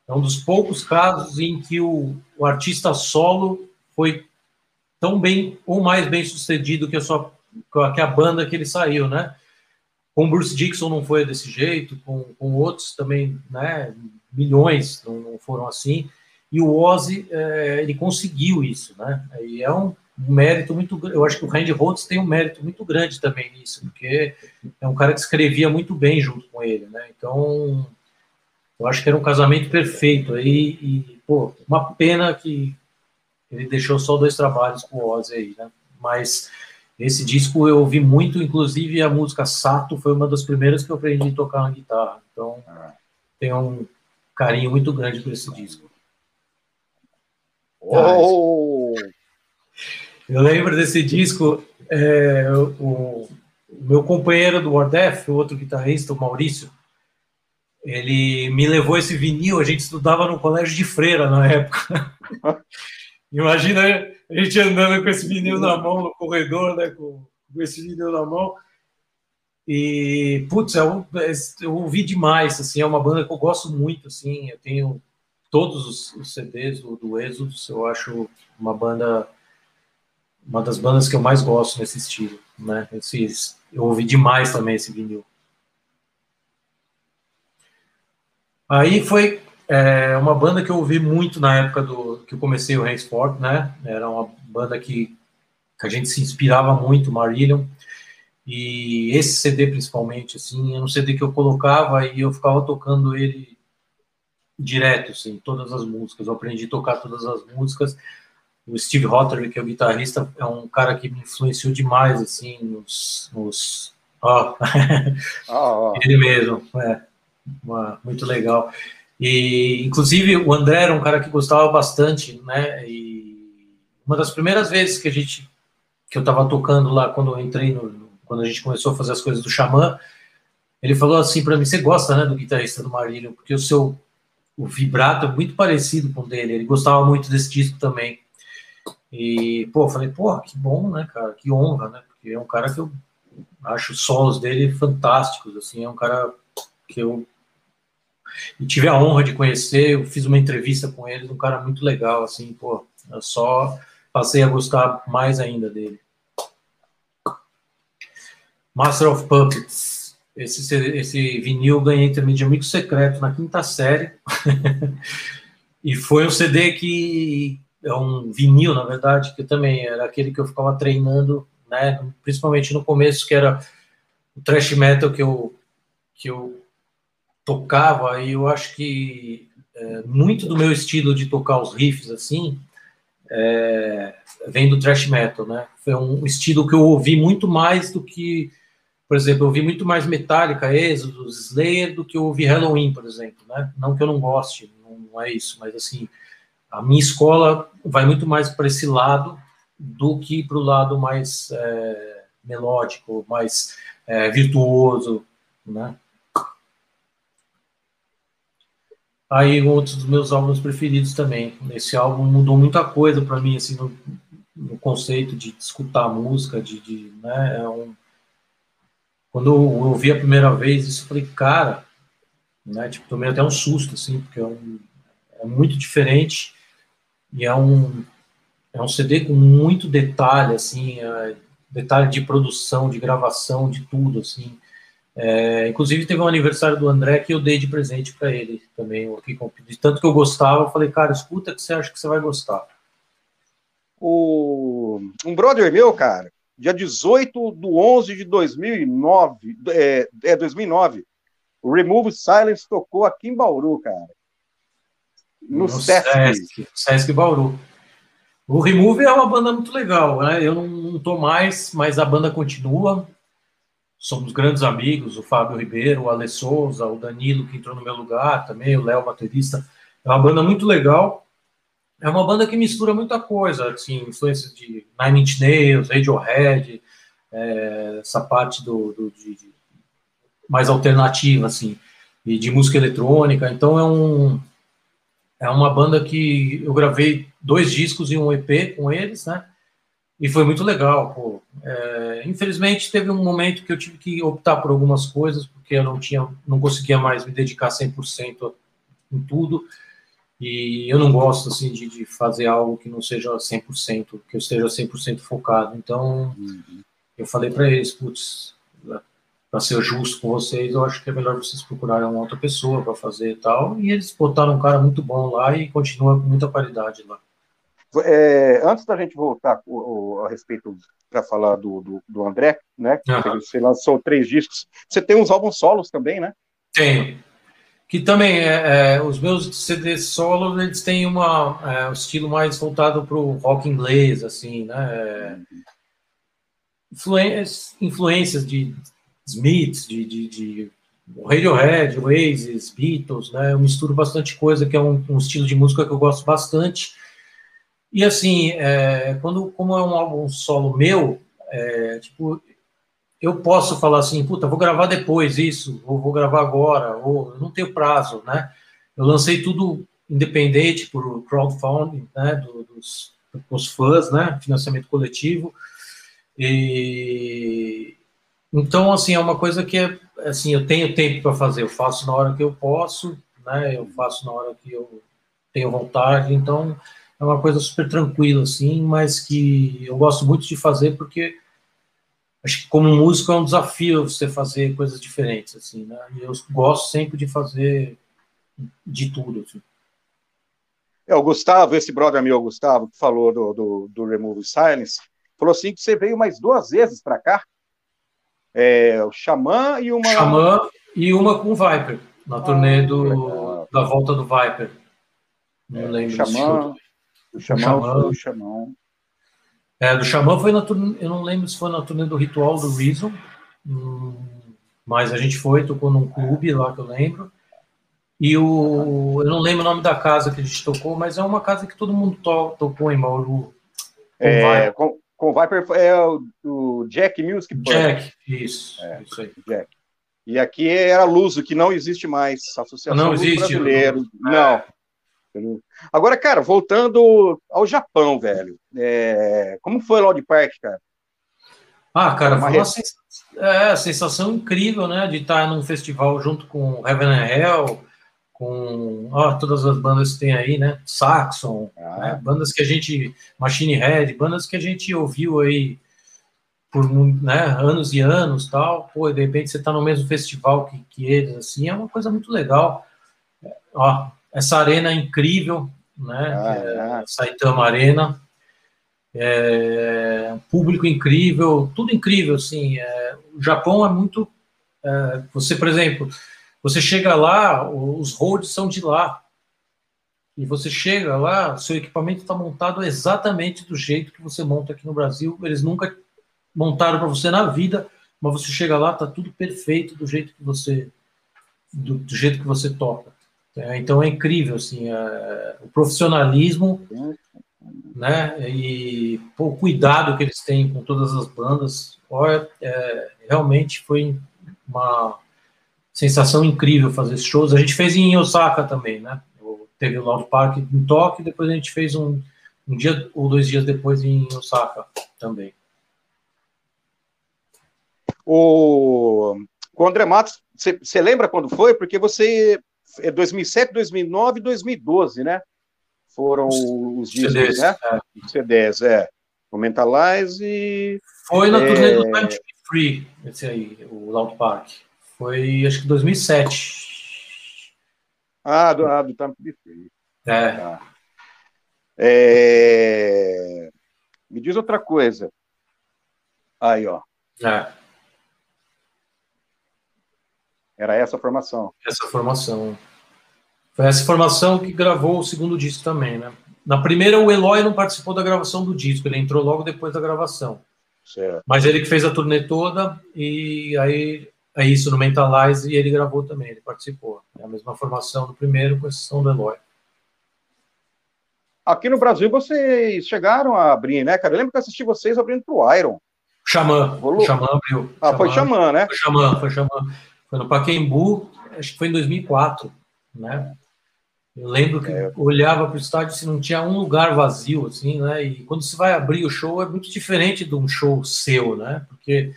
é um dos poucos casos em que o, o artista solo foi tão bem ou mais bem sucedido que a sua que a banda que ele saiu, né? Com Bruce Dixon não foi desse jeito, com, com outros também, né? Milhões não, não foram assim. E o Ozzy, é, ele conseguiu isso, né? E é um, um mérito muito Eu acho que o Randy Rhodes tem um mérito muito grande também nisso, porque é um cara que escrevia muito bem junto com ele, né? Então, eu acho que era um casamento perfeito. aí e pô, uma pena que ele deixou só dois trabalhos com o Ozzy aí, né? Mas esse disco eu ouvi muito, inclusive a música Sato foi uma das primeiras que eu aprendi a tocar na guitarra. Então, ah. tenho um carinho muito grande por esse disco. Oh! Eu lembro desse disco, é, o, o, meu companheiro do War o outro guitarrista, o Maurício, ele me levou esse vinil, a gente estudava no colégio de freira na época. Imagina a gente andando com esse vinil na mão no corredor, né, com, com esse vinil na mão. E, putz, eu, é eu ouvi demais, assim, é uma banda que eu gosto muito, assim, eu tenho todos os, os CDs do, do eu acho uma banda, uma das bandas que eu mais gosto nesse estilo, né, eu ouvi demais também esse vinil. Aí foi é, uma banda que eu ouvi muito na época do que eu comecei o Henceforth, né? Era uma banda que, que a gente se inspirava muito, Marillion. E esse CD principalmente, assim, era um CD que eu colocava e eu ficava tocando ele direto, assim, todas as músicas. Eu aprendi a tocar todas as músicas. O Steve Hotterly, que é o guitarrista, é um cara que me influenciou demais, assim, nos... nos... Oh. oh, oh. Ele mesmo, é uma, muito legal. E, inclusive, o André era um cara que gostava bastante, né? E uma das primeiras vezes que a gente, que eu estava tocando lá, quando eu entrei, no, quando a gente começou a fazer as coisas do Xamã, ele falou assim para mim: Você gosta, né, do guitarrista do Marílio? Porque o seu o vibrato é muito parecido com o dele. Ele gostava muito desse disco também. E, pô, falei: Pô, que bom, né, cara? Que honra, né? Porque é um cara que eu acho os solos dele fantásticos, assim, é um cara que eu e tive a honra de conhecer, eu fiz uma entrevista com ele, um cara muito legal, assim, pô, eu só passei a gostar mais ainda dele. Master of Puppets, esse, esse vinil eu ganhei também de amigo secreto na quinta série, e foi um CD que, é um vinil, na verdade, que também era aquele que eu ficava treinando, né, principalmente no começo, que era o thrash metal que eu, que eu tocava, e eu acho que é, muito do meu estilo de tocar os riffs assim é, vem do thrash metal, né? Foi um estilo que eu ouvi muito mais do que, por exemplo, eu ouvi muito mais Metallica, Exodus, Slayer do que eu ouvi Halloween, por exemplo, né? Não que eu não goste, não é isso, mas assim, a minha escola vai muito mais para esse lado do que para o lado mais é, melódico, mais é, virtuoso, né? Aí outros dos meus álbuns preferidos também. Esse álbum mudou muita coisa para mim, assim, no, no, conceito de escutar música, de, de né, é um... quando eu ouvi a primeira vez isso, eu falei, cara, né, tipo, tomei até um susto, assim, porque é, um, é muito diferente e é um é um CD com muito detalhe, assim, é, detalhe de produção, de gravação, de tudo, assim. É, inclusive teve um aniversário do André que eu dei de presente para ele também, com de tanto que eu gostava, eu falei, cara, escuta que você acha que você vai gostar. O, um brother meu, cara, dia 18 de 11 de 2009, é, é 2009, o Remove Silence tocou aqui em Bauru, cara. No, no Sesc. Sesc. Sesc Bauru. O Remove é uma banda muito legal, né? Eu não, tô mais, mas a banda continua somos grandes amigos, o Fábio Ribeiro, o Ale Souza, o Danilo, que entrou no meu lugar também, o Léo, baterista. É uma banda muito legal. É uma banda que mistura muita coisa, assim, influência de Nine Inch Nails, Radiohead, é, essa parte do, do de, de, mais alternativa, assim, e de música eletrônica. Então é um é uma banda que eu gravei dois discos e um EP com eles, né? E foi muito legal, pô. É, infelizmente teve um momento que eu tive que optar por algumas coisas, porque eu não tinha, não conseguia mais me dedicar 100% em tudo. E eu não gosto assim de, de, fazer algo que não seja 100%, que eu esteja 100% focado. Então, uhum. eu falei para eles, putz, para ser justo com vocês, eu acho que é melhor vocês procurarem uma outra pessoa para fazer e tal. E eles botaram um cara muito bom lá e continua com muita qualidade lá. É, antes da gente voltar o, o, a respeito para falar do, do, do, André, né? Uhum. Você lançou três discos. Você tem uns álbuns solos também, né? Tenho. Que também é, é os meus CDs solos eles têm uma é, um estilo mais voltado para o rock inglês, assim, né? É, influências de Smiths, de, de, de Radiohead, Oasis, Beatles, né? Eu misturo bastante coisa, que é um, um estilo de música que eu gosto bastante. E assim, é, quando como é um álbum solo meu, é, tipo, eu posso falar assim, puta, vou gravar depois isso, ou vou gravar agora, ou não tenho prazo, né? Eu lancei tudo independente por crowdfunding, né, dos, dos fãs, né, financiamento coletivo. E então assim é uma coisa que é assim eu tenho tempo para fazer, eu faço na hora que eu posso, né, eu faço na hora que eu tenho vontade, então é uma coisa super tranquila assim, mas que eu gosto muito de fazer porque acho que como músico é um desafio você fazer coisas diferentes assim, né? E eu gosto sempre de fazer de tudo. Assim. É, o Gustavo, esse brother meu, Gustavo, que falou do, do, do Remove Silence, falou assim que você veio mais duas vezes para cá. É, o Xamã e uma. Xamã e uma com o Viper, na turnê ah, do, da volta do Viper. Não é, lembro. Xamã, o Xamã, Xamã. o Xamã. É, do Xamã foi na turnê, eu não lembro se foi na turnê do Ritual do Reason, hum, mas a gente foi, tocou num clube lá que eu lembro. E o. Eu não lembro o nome da casa que a gente tocou, mas é uma casa que todo mundo to, tocou em Bauru. Com é, com, com Viper é o, o Jack Music Band. Jack, isso. É, isso aí. Jack. E aqui era Luso, que não existe mais. Associação não existe. Brasileiro. Não. não. Agora, cara, voltando ao Japão, velho. É... Como foi Lord Park, cara? Ah, cara, foi uma sensação, é, sensação incrível, né? De estar num festival junto com Heaven and Hell, com ó, todas as bandas que tem aí, né? Saxon, ah. né? bandas que a gente, Machine Head, bandas que a gente ouviu aí por né, anos e anos, tal. Pô, de repente você está no mesmo festival que, que eles, assim, é uma coisa muito legal. Ó, essa arena é incrível, né? Ah, é a Saitama Arena. É, público incrível, tudo incrível, assim. É, o Japão é muito. É, você, por exemplo, você chega lá, os roads são de lá. E você chega lá, seu equipamento está montado exatamente do jeito que você monta aqui no Brasil. Eles nunca montaram para você na vida, mas você chega lá, está tudo perfeito do jeito que você do, do jeito que você toca. É, então é incrível assim, é, o profissionalismo, né? E pô, o cuidado que eles têm com todas as bandas, olha, é, realmente foi uma sensação incrível fazer esses shows. A gente fez em Osaka também, né? Teve o Love Park em Tóquio, depois a gente fez um, um dia ou dois dias depois em Osaka também. O, o André Matos, você lembra quando foi? Porque você é 2007, 2009 e 2012, né? Foram os CDs, né? É. CDs, é. O Mentalize. Foi na é... turnê do Time to Be Free, esse aí, o Loud Park. Foi, acho que 2007. Ah, do, ah, do to Be Free. É. Tá. é. Me diz outra coisa. Aí, ó. É. Era essa a formação. Essa formação. Foi essa formação que gravou o segundo disco também, né? Na primeira, o Eloy não participou da gravação do disco, ele entrou logo depois da gravação. Certo. Mas ele que fez a turnê toda e aí isso no Mentalize e ele gravou também, ele participou. É a mesma formação do primeiro, com exceção do Eloy. Aqui no Brasil vocês chegaram a abrir, né, cara? Eu lembro que assisti vocês abrindo pro Iron. Xamã. Xamã abriu. Ah, Xamã. foi Xamã, né? Foi Xamã, foi Xamã. Foi no Paquembu, acho que foi em 2004, né? Eu lembro que é. olhava para o estádio se não tinha um lugar vazio, assim, né? E quando você vai abrir o show é muito diferente de um show seu, né? Porque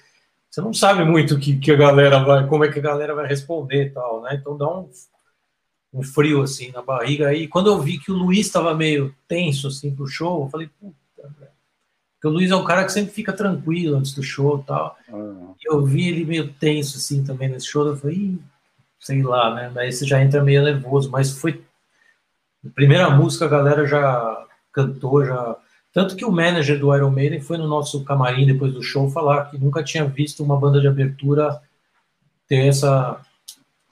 você não sabe muito que, que a galera vai, como é que a galera vai responder e tal, né? Então dá um, um frio assim na barriga. Aí quando eu vi que o Luiz estava meio tenso assim pro show, eu falei, puta, velho. Porque o Luiz é um cara que sempre fica tranquilo antes do show e tal. Uhum. E eu vi ele meio tenso assim também nesse show, eu falei, sei lá, né? Daí você já entra meio nervoso, mas foi. A primeira música a galera já cantou, já tanto que o manager do Iron Maiden foi no nosso camarim depois do show falar que nunca tinha visto uma banda de abertura ter essa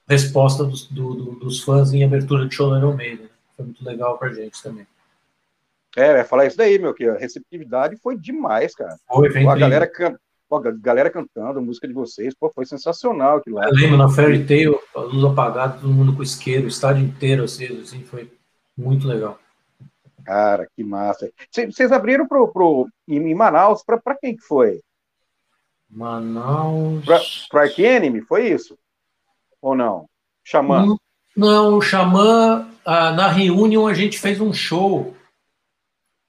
resposta dos, do, do, dos fãs em abertura de show do Iron Maiden. Foi muito legal pra gente também. É, vai falar isso daí, meu, que a receptividade foi demais, cara. Foi, a galera, Pô, a galera cantando, a música de vocês, pô, foi sensacional aquilo lá. Eu lembro na Fairy Tail, a luz apagada, todo mundo com isqueiro, o estádio inteiro aceso, assim, foi muito legal. Cara, que massa. Vocês abriram pro, pro, em Manaus, para quem que foi? Manaus. Para Ark Enemy, foi isso? Ou não? Xamã? Não, não o Xamã, ah, na Reunion a gente fez um show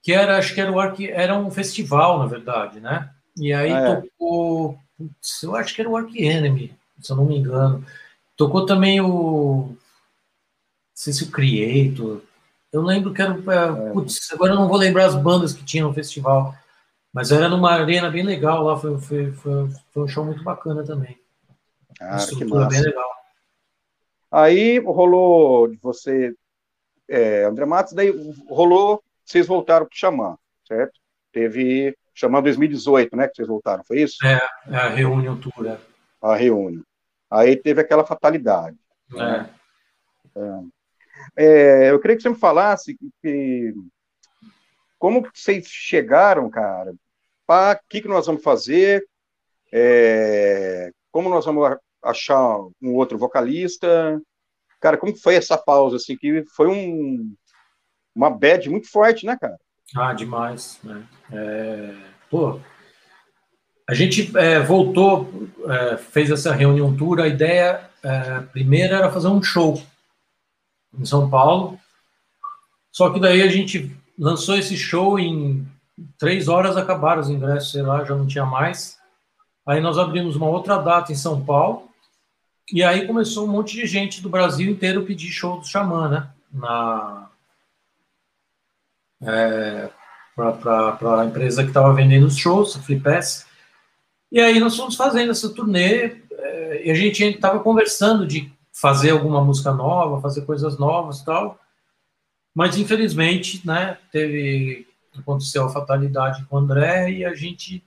que era, acho que era, o Ark, era um festival, na verdade, né? E aí ah, é. tocou, putz, eu acho que era o Ark Enemy, se eu não me engano. Tocou também o, não sei se o Creator, eu lembro que era, é. putz, agora eu não vou lembrar as bandas que tinham no festival, mas era numa arena bem legal lá, foi, foi, foi, foi um show muito bacana também. Que massa. bem legal. Aí rolou de você, é, André Matos, daí rolou, vocês voltaram pro Xamã, certo? Teve Xamã 2018, né, que vocês voltaram, foi isso? É, é a Reunião Tour. É. A Reunião. Aí teve aquela fatalidade. É. Né? É. É, eu queria que você me falasse que, como vocês chegaram, cara, o que, que nós vamos fazer, é, como nós vamos achar um outro vocalista, cara, como foi essa pausa, assim, que foi um, uma bad muito forte, né, cara? Ah, demais, né? É, pô, a gente é, voltou, é, fez essa reunião tour, a ideia é, primeira era fazer um show em São Paulo, só que daí a gente lançou esse show em três horas acabaram os ingressos, sei lá, já não tinha mais. Aí nós abrimos uma outra data em São Paulo, e aí começou um monte de gente do Brasil inteiro pedir show do Xamã, né? Na, é, para a empresa que estava vendendo os shows, a Flipass. E aí nós fomos fazendo essa turnê, é, e a gente estava conversando de fazer alguma música nova, fazer coisas novas e tal. Mas infelizmente, né, teve aconteceu a fatalidade com o André e a gente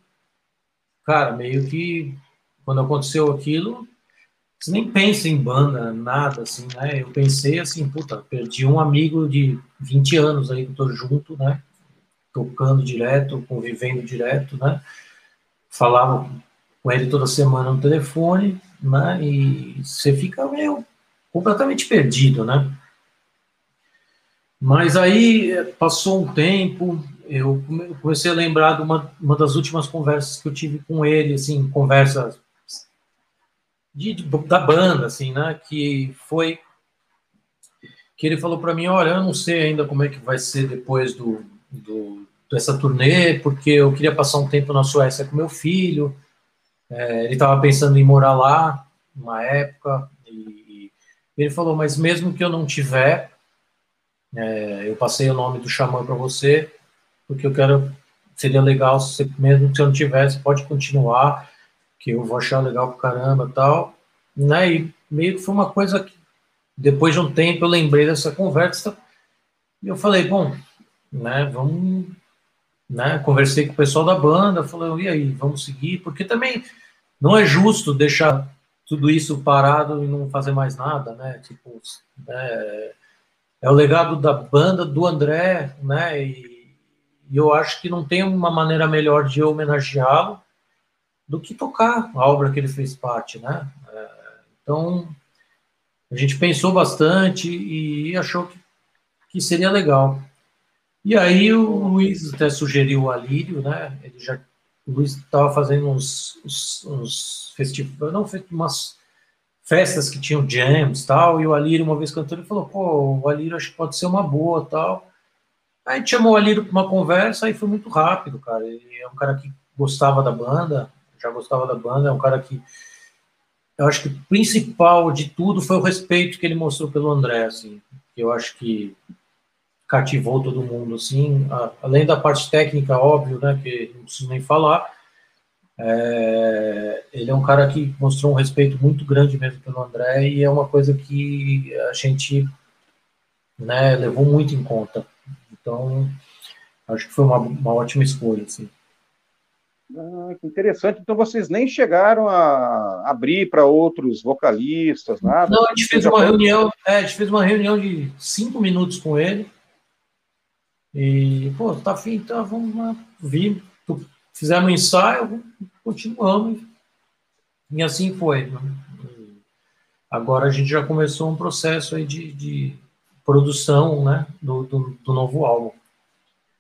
cara, meio que quando aconteceu aquilo, você nem pensa em banda, nada assim, né? Eu pensei assim, puta, perdi um amigo de 20 anos aí que eu tô junto, né? Tocando direto, convivendo direto, né? Falava com ele toda semana no telefone, né? E você fica meio completamente perdido, né? Mas aí passou um tempo, eu comecei a lembrar de uma, uma das últimas conversas que eu tive com ele, assim, conversas de, de, da banda, assim, né? Que foi que ele falou para mim, olha, eu não sei ainda como é que vai ser depois do, do dessa turnê, porque eu queria passar um tempo na Suécia com meu filho. É, ele estava pensando em morar lá, uma época, e, e ele falou, mas mesmo que eu não tiver, é, eu passei o nome do xamã para você, porque eu quero, seria legal, se, mesmo se eu não tivesse, pode continuar, que eu vou achar legal pro caramba tal. Né? E meio que foi uma coisa que, depois de um tempo, eu lembrei dessa conversa e eu falei, bom, né, vamos. Né, conversei com o pessoal da banda, falei, e aí, vamos seguir? Porque também não é justo deixar tudo isso parado e não fazer mais nada, né? Tipo, é, é o legado da banda do André, né? E, e eu acho que não tem uma maneira melhor de homenageá-lo do que tocar a obra que ele fez parte, né? É, então, a gente pensou bastante e achou que, que seria legal. E aí o Luiz até sugeriu o Alírio, né? Ele já, o Luiz estava fazendo uns, uns, uns festivais, não, umas festas que tinham jams tal, e o Alírio uma vez cantou, ele falou, pô, o Alírio acho que pode ser uma boa tal. Aí a gente chamou o Alírio para uma conversa e foi muito rápido, cara. Ele é um cara que gostava da banda, já gostava da banda, é um cara que eu acho que o principal de tudo foi o respeito que ele mostrou pelo André, assim, eu acho que cativou todo mundo, assim, além da parte técnica, óbvio, né, que não preciso nem falar, é, ele é um cara que mostrou um respeito muito grande mesmo pelo André e é uma coisa que a gente né, levou muito em conta. Então, acho que foi uma, uma ótima escolha, assim. Ah, interessante. Então vocês nem chegaram a abrir para outros vocalistas, nada? Não, a gente fez uma reunião, é, a gente fez uma reunião de cinco minutos com ele. E, pô, tá afim, então vamos lá, vir. fizemos um ensaio, continuamos. E assim foi. Né? Agora a gente já começou um processo aí de, de produção né, do, do, do, novo álbum.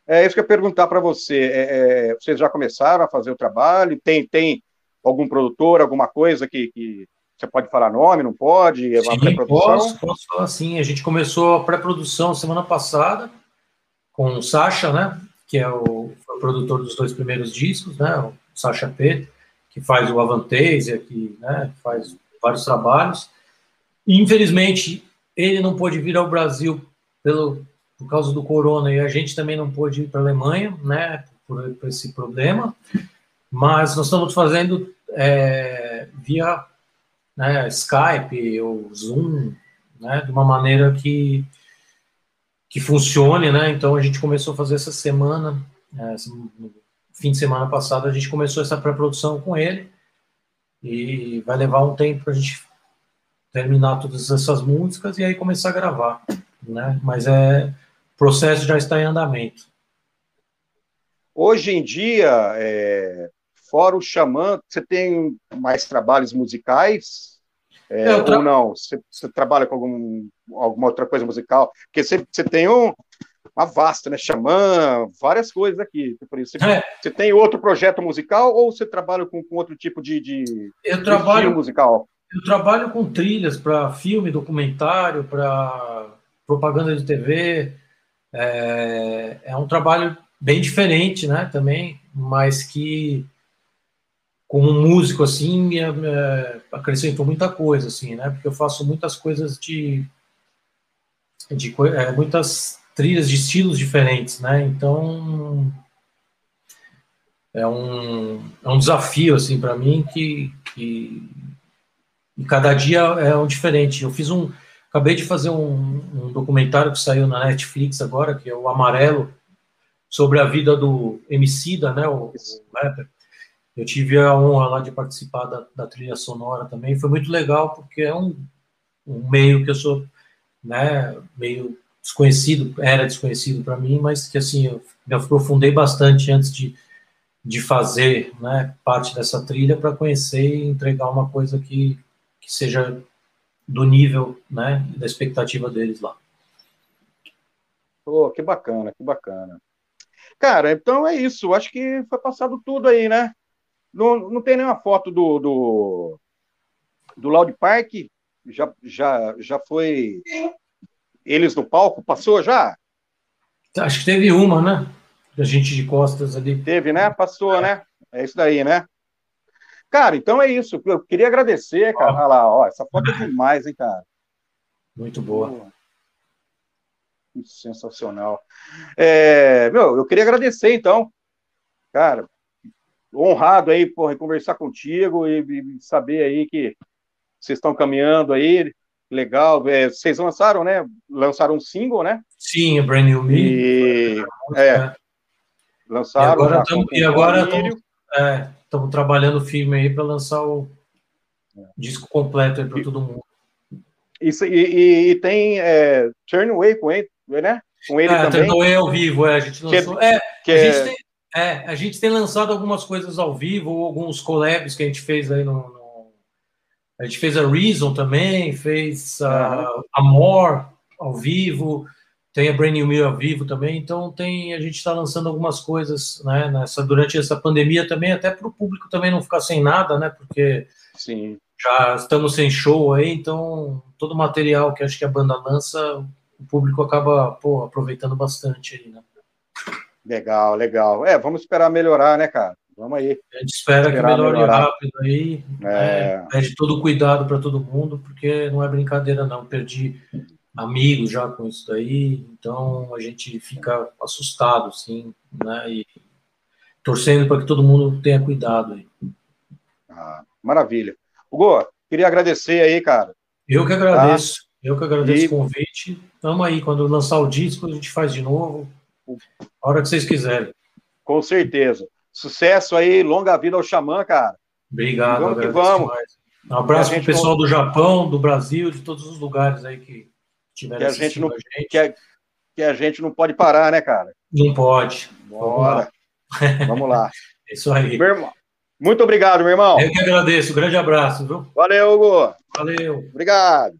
É isso que eu ia perguntar para você. É, é, vocês já começaram a fazer o trabalho? Tem, tem algum produtor, alguma coisa que, que você pode falar nome, não pode? É sim, posso, posso falar sim. A gente começou a pré-produção semana passada com o Sasha, né? Que é o, o, produtor dos dois primeiros discos, né? O Sasha P, que faz o Avantasia, que né, faz vários trabalhos. Infelizmente, ele não pôde vir ao Brasil pelo, por causa do corona e a gente também não pôde ir para a Alemanha, né, por, por, esse problema. Mas nós estamos fazendo é, via né, Skype ou Zoom, né, de uma maneira que que funcione, né? Então a gente começou a fazer essa semana, é, no fim de semana passado a gente começou essa pré-produção com ele e vai levar um tempo para a gente terminar todas essas músicas e aí começar a gravar, né? Mas é o processo já está em andamento. Hoje em dia, é, fora o Xamã, você tem mais trabalhos musicais? É, tra... Ou não? Você, você, trabalha com algum, alguma outra coisa musical? Porque você, você tem um, uma vasta, né? Xamã, várias coisas aqui. Por isso, você, é. você tem outro projeto musical ou você trabalha com, com outro tipo de, de, eu trabalho, musical? Eu trabalho com trilhas para filme, documentário, para propaganda de TV. É, é, um trabalho bem diferente, né? Também, mas que como músico assim me, me acrescentou muita coisa, assim, né? Porque eu faço muitas coisas de, de é, muitas trilhas de estilos diferentes, né? Então é um, é um desafio assim para mim que, que e cada dia é um diferente. Eu fiz um, acabei de fazer um, um, documentário que saiu na Netflix agora, que é o Amarelo, sobre a vida do Emicida, né, o, o rapper. Eu tive a honra lá de participar da, da, trilha sonora também. Foi muito legal porque é um, um meio que eu sou, né, meio desconhecido, era desconhecido para mim, mas que assim eu me aprofundei bastante antes de, de fazer, né, parte dessa trilha para conhecer e entregar uma coisa que que seja do nível, né, da expectativa deles lá. Pô, que bacana, que bacana. Cara, então é isso. Acho que foi passado tudo aí, né? Não, não tem nenhuma foto do, do, do Loud Park? Já, já, já foi eles no palco? Passou já? Acho que teve uma, né? Da gente de costas ali. Teve, né? Passou, né? É isso daí, né? Cara, então é isso. Eu queria agradecer, cara. Olha lá, ó, essa foto é demais, hein, cara. Muito boa. sensacional. É, meu, eu queria agradecer, então. Cara, honrado aí por conversar contigo e, e, saber aí que vocês estão caminhando aí. Legal. É, vocês lançaram, né? Lançaram um single, né? Sim, Brand New Me. E, é, lançaram. E agora, tamo, e agora tamo, é, estamos trabalhando firme aí para lançar o disco completo aí para todo mundo. Isso, e, e, e tem é, Turnway com ele, né? Com ele é, também. Turnway ao vivo, é, a gente lançou. Que, é, que a, gente tem, é, a gente tem lançado algumas coisas ao vivo, alguns collabs que a gente fez aí no, no a gente fez a Reason também, fez a, uhum. Amor ao vivo, tem a Brand New Meal ao vivo também, então tem a gente está lançando algumas coisas, né, nessa durante essa pandemia também, até para o público também não ficar sem nada, né, porque Sim. já estamos sem show aí, então todo o material que acho que a banda lança, o público acaba pô, aproveitando bastante aí, né. Legal, legal. É, vamos esperar melhorar, né, cara? Vamos aí. A gente espera que melhore melhorar. rápido aí. É. Né? Pede todo cuidado para todo mundo, porque não é brincadeira, não. Perdi amigos já com isso daí, então a gente fica assustado, sim, né? E torcendo para que todo mundo tenha cuidado aí. Ah, maravilha. Hugo, queria agradecer aí, cara. Eu que agradeço, tá? eu que agradeço e... o convite. Tamo aí, quando lançar o disco, a gente faz de novo, a hora que vocês quiserem. Com certeza. Sucesso aí, longa vida ao Xamã, cara. Obrigado, vamos que vamos. Um abraço para o pessoal do Japão, do Brasil, de todos os lugares aí que que a gente não a gente. Que, a, que a gente não pode parar, né, cara? Não pode. Bora. Vamos lá. Isso aí. Meu irmão. Muito obrigado, meu irmão. Eu que agradeço. Grande abraço, viu? Valeu, Hugo. Valeu. Obrigado.